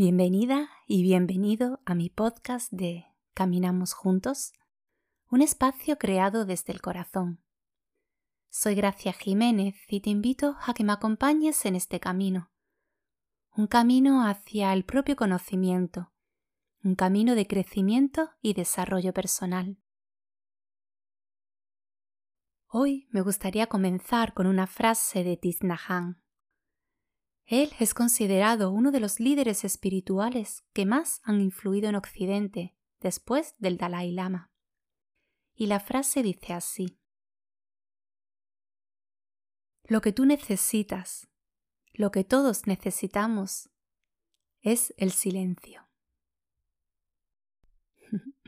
Bienvenida y bienvenido a mi podcast de Caminamos Juntos, un espacio creado desde el corazón. Soy Gracia Jiménez y te invito a que me acompañes en este camino, un camino hacia el propio conocimiento, un camino de crecimiento y desarrollo personal. Hoy me gustaría comenzar con una frase de Thich él es considerado uno de los líderes espirituales que más han influido en Occidente después del Dalai Lama. Y la frase dice así. Lo que tú necesitas, lo que todos necesitamos, es el silencio.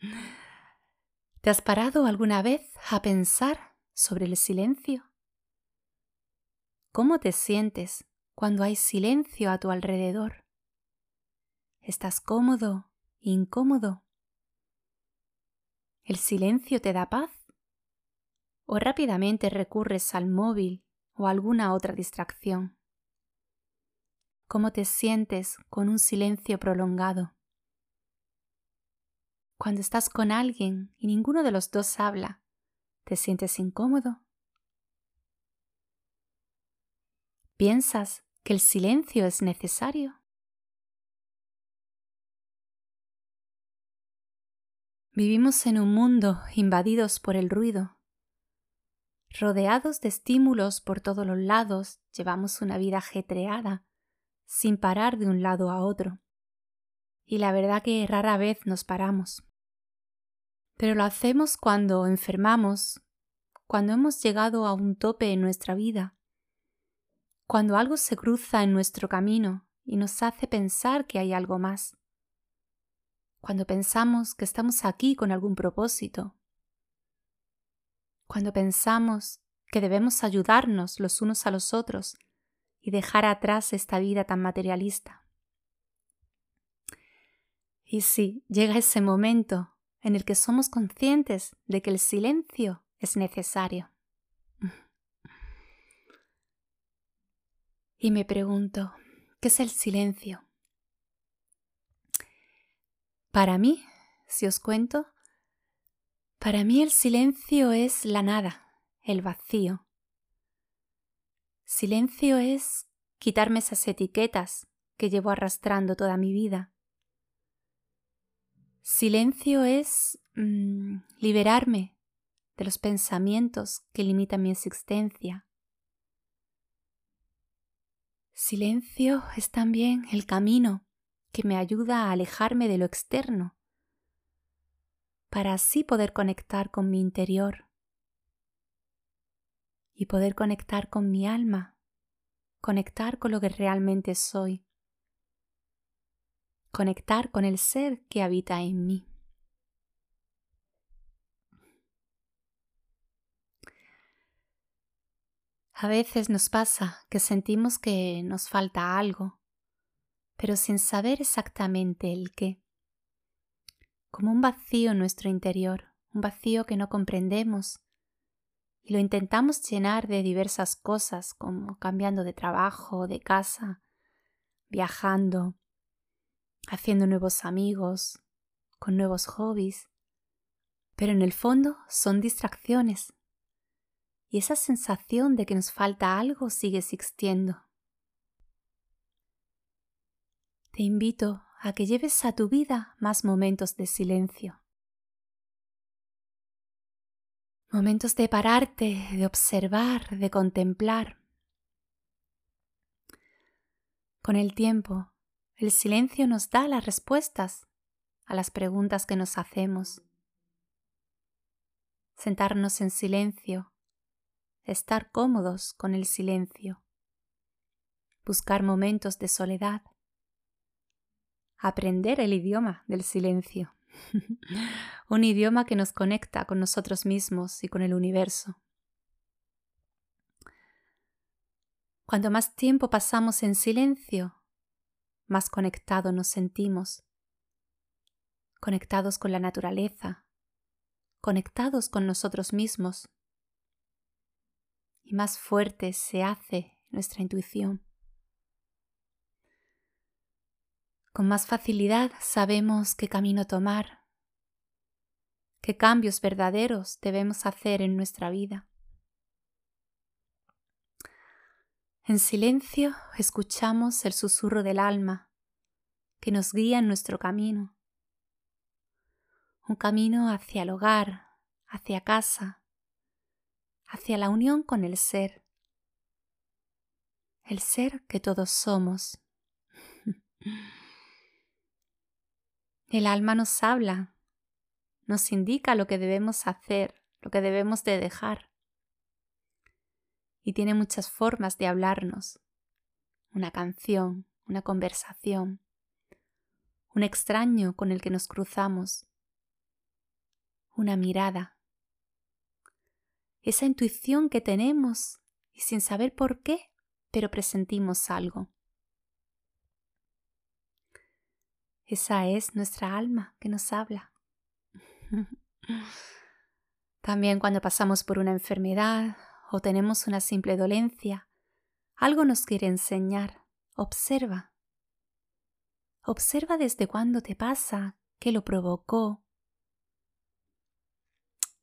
¿Te has parado alguna vez a pensar sobre el silencio? ¿Cómo te sientes cuando hay silencio a tu alrededor. ¿Estás cómodo, incómodo? ¿El silencio te da paz? ¿O rápidamente recurres al móvil o alguna otra distracción? ¿Cómo te sientes con un silencio prolongado? Cuando estás con alguien y ninguno de los dos habla, ¿te sientes incómodo? ¿Piensas que el silencio es necesario. Vivimos en un mundo invadidos por el ruido. Rodeados de estímulos por todos los lados, llevamos una vida ajetreada, sin parar de un lado a otro. Y la verdad que rara vez nos paramos. Pero lo hacemos cuando enfermamos, cuando hemos llegado a un tope en nuestra vida, cuando algo se cruza en nuestro camino y nos hace pensar que hay algo más, cuando pensamos que estamos aquí con algún propósito, cuando pensamos que debemos ayudarnos los unos a los otros y dejar atrás esta vida tan materialista. Y sí, llega ese momento en el que somos conscientes de que el silencio es necesario. Y me pregunto, ¿qué es el silencio? Para mí, si os cuento, para mí el silencio es la nada, el vacío. Silencio es quitarme esas etiquetas que llevo arrastrando toda mi vida. Silencio es mm, liberarme de los pensamientos que limitan mi existencia. Silencio es también el camino que me ayuda a alejarme de lo externo, para así poder conectar con mi interior y poder conectar con mi alma, conectar con lo que realmente soy, conectar con el ser que habita en mí. A veces nos pasa que sentimos que nos falta algo, pero sin saber exactamente el qué. Como un vacío en nuestro interior, un vacío que no comprendemos, y lo intentamos llenar de diversas cosas como cambiando de trabajo, de casa, viajando, haciendo nuevos amigos, con nuevos hobbies, pero en el fondo son distracciones y esa sensación de que nos falta algo sigue existiendo. Te invito a que lleves a tu vida más momentos de silencio. Momentos de pararte, de observar, de contemplar. Con el tiempo, el silencio nos da las respuestas a las preguntas que nos hacemos. Sentarnos en silencio estar cómodos con el silencio, buscar momentos de soledad, aprender el idioma del silencio, un idioma que nos conecta con nosotros mismos y con el universo. Cuando más tiempo pasamos en silencio, más conectados nos sentimos, conectados con la naturaleza, conectados con nosotros mismos y más fuerte se hace nuestra intuición. Con más facilidad sabemos qué camino tomar, qué cambios verdaderos debemos hacer en nuestra vida. En silencio escuchamos el susurro del alma que nos guía en nuestro camino. Un camino hacia el hogar, hacia casa, hacia la unión con el ser, el ser que todos somos. El alma nos habla, nos indica lo que debemos hacer, lo que debemos de dejar. Y tiene muchas formas de hablarnos. Una canción, una conversación, un extraño con el que nos cruzamos, una mirada. Esa intuición que tenemos y sin saber por qué, pero presentimos algo. Esa es nuestra alma que nos habla. También cuando pasamos por una enfermedad o tenemos una simple dolencia, algo nos quiere enseñar. Observa. Observa desde cuándo te pasa, qué lo provocó,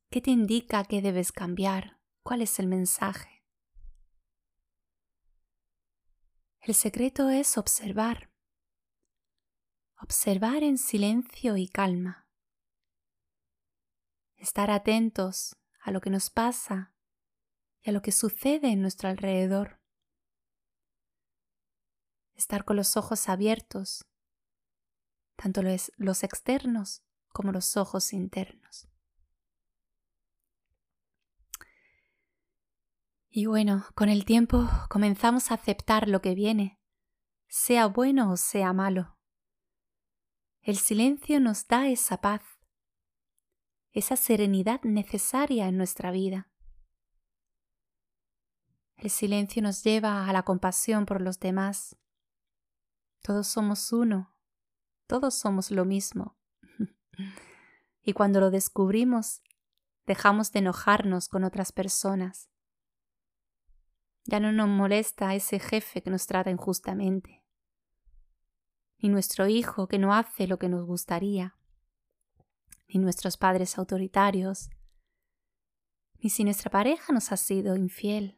qué te indica que debes cambiar, cuál es el mensaje. El secreto es observar observar en silencio y calma, estar atentos a lo que nos pasa y a lo que sucede en nuestro alrededor, estar con los ojos abiertos, tanto los, externos como los ojos internos. Y bueno, con el tiempo comenzamos a aceptar lo que viene, sea bueno o sea malo. El silencio nos da esa paz, esa serenidad necesaria en nuestra vida. El silencio nos lleva a la compasión por los demás. Todos somos uno, todos somos lo mismo. y cuando lo descubrimos, dejamos de enojarnos con otras personas. Ya no nos molesta ese jefe que nos trata injustamente. Ni nuestro hijo que no hace lo que nos gustaría, ni nuestros padres autoritarios, ni si nuestra pareja nos ha sido infiel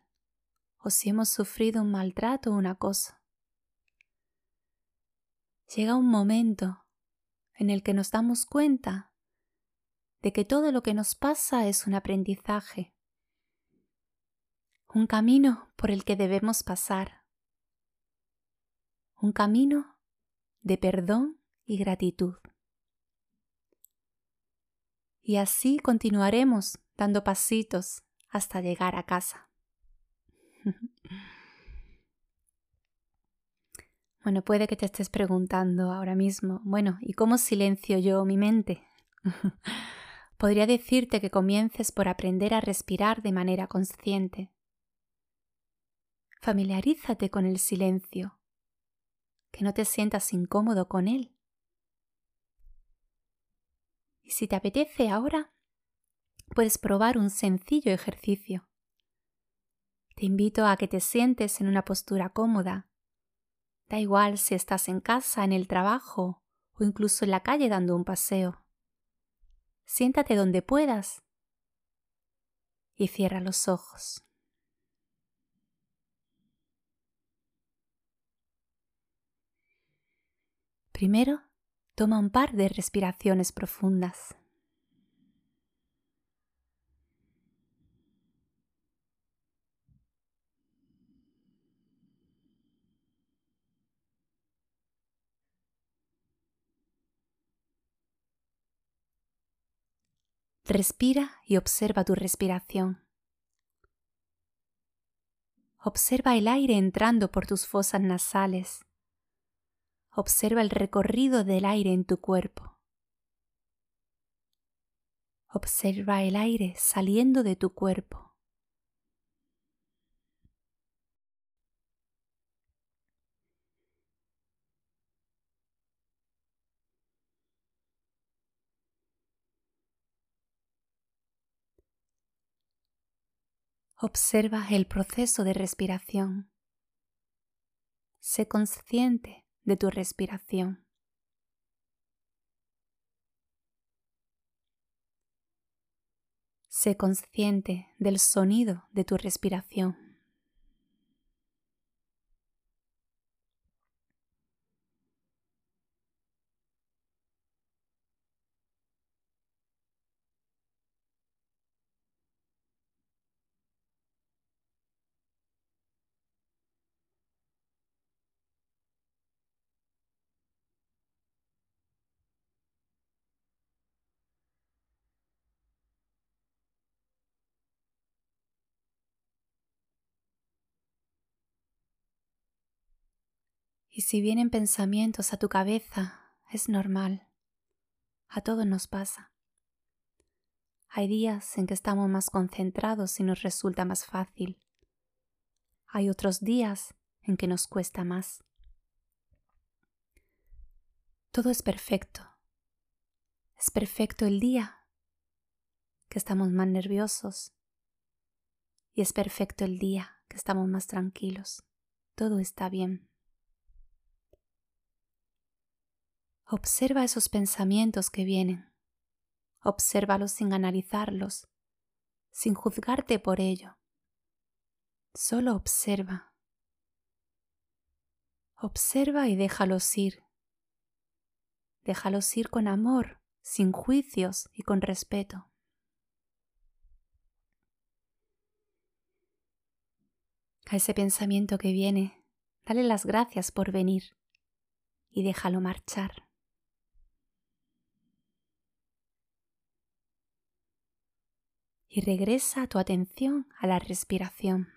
o si hemos sufrido un maltrato o un acoso. Llega un momento en el que nos damos cuenta de que todo lo que nos pasa es un aprendizaje, un camino por el que debemos pasar, un camino de perdón y gratitud. Y así continuaremos dando pasitos hasta llegar a casa. Bueno, puede que te estés preguntando ahora mismo, bueno, ¿y cómo silencio yo mi mente? Podría decirte que comiences por aprender a respirar de manera consciente. Familiarízate con el silencio que no te sientas incómodo con él. Y si te apetece ahora, puedes probar un sencillo ejercicio. Te invito a que te sientes en una postura cómoda. Da igual si estás en casa, en el trabajo o incluso en la calle dando un paseo. Siéntate donde puedas y cierra los ojos. Primero, toma un par de respiraciones profundas. Respira y observa tu respiración. Observa el aire entrando por tus fosas nasales Observa el recorrido del aire en tu cuerpo. Observa el aire saliendo de tu cuerpo. Observa el proceso de respiración. Sé consciente de tu respiración. Sé consciente del sonido de tu respiración. Y si vienen pensamientos a tu cabeza, es normal. A todos nos pasa. Hay días en que estamos más concentrados y nos resulta más fácil. Hay otros días en que nos cuesta más. Todo es perfecto. Es perfecto el día que estamos más nerviosos y es perfecto el día que estamos más tranquilos. Todo está bien. Observa esos pensamientos que vienen. Obsérvalos sin analizarlos, sin juzgarte por ello. Solo observa. Observa y déjalos ir. Déjalos ir con amor, sin juicios y con respeto. A ese pensamiento que viene, dale las gracias por venir y déjalo marchar. Y regresa tu atención a la respiración.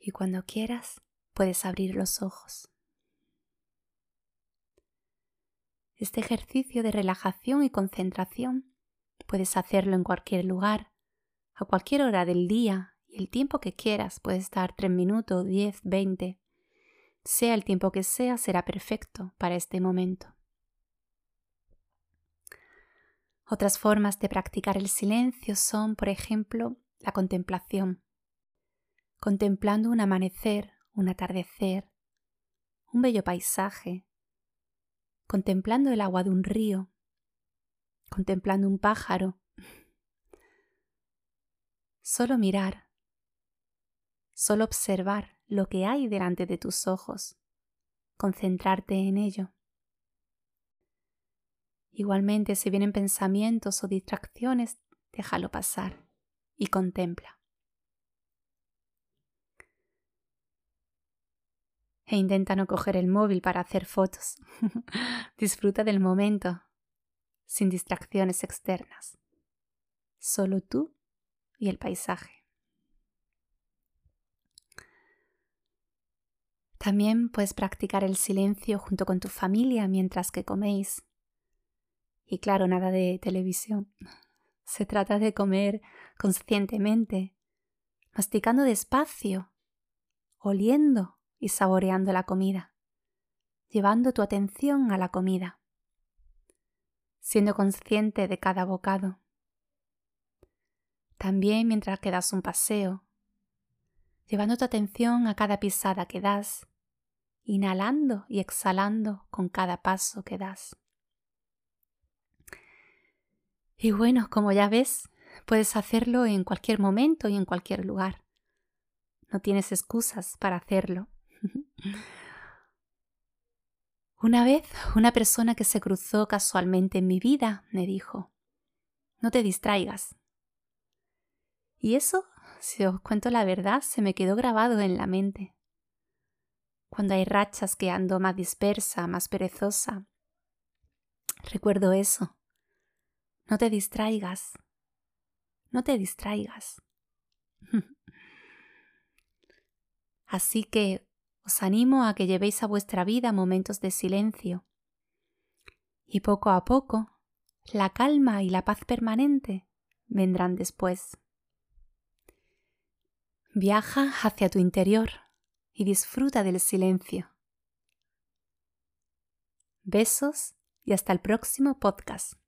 Y cuando quieras puedes abrir los ojos. Este ejercicio de relajación y concentración puedes hacerlo en cualquier lugar, a cualquier hora del día y el tiempo que quieras. Puede estar 3 minutos, 10, 20. Sea el tiempo que sea, será perfecto para este momento. Otras formas de practicar el silencio son, por ejemplo, la contemplación contemplando un amanecer, un atardecer, un bello paisaje, contemplando el agua de un río, contemplando un pájaro. Solo mirar, solo observar lo que hay delante de tus ojos, concentrarte en ello. Igualmente, si vienen pensamientos o distracciones, déjalo pasar y contempla. E intenta no coger el móvil para hacer fotos. Disfruta del momento, sin distracciones externas. Solo tú y el paisaje. También puedes practicar el silencio junto con tu familia mientras que coméis. Y claro, nada de televisión. Se trata de comer conscientemente, masticando despacio, oliendo y saboreando la comida, llevando tu atención a la comida, siendo consciente de cada bocado. También mientras que das un paseo, llevando tu atención a cada pisada que das, inhalando y exhalando con cada paso que das. Y bueno, como ya ves, puedes hacerlo en cualquier momento y en cualquier lugar. No tienes excusas para hacerlo. Una vez, una persona que se cruzó casualmente en mi vida me dijo, no te distraigas. Y eso, si os cuento la verdad, se me quedó grabado en la mente. Cuando hay rachas que ando más dispersa, más perezosa, recuerdo eso. No te distraigas. No te distraigas. Así que os animo a que llevéis a vuestra vida momentos de silencio. Y poco a poco, la calma y la paz permanente vendrán después. Viaja hacia tu interior y disfruta del silencio. Besos y hasta el próximo podcast.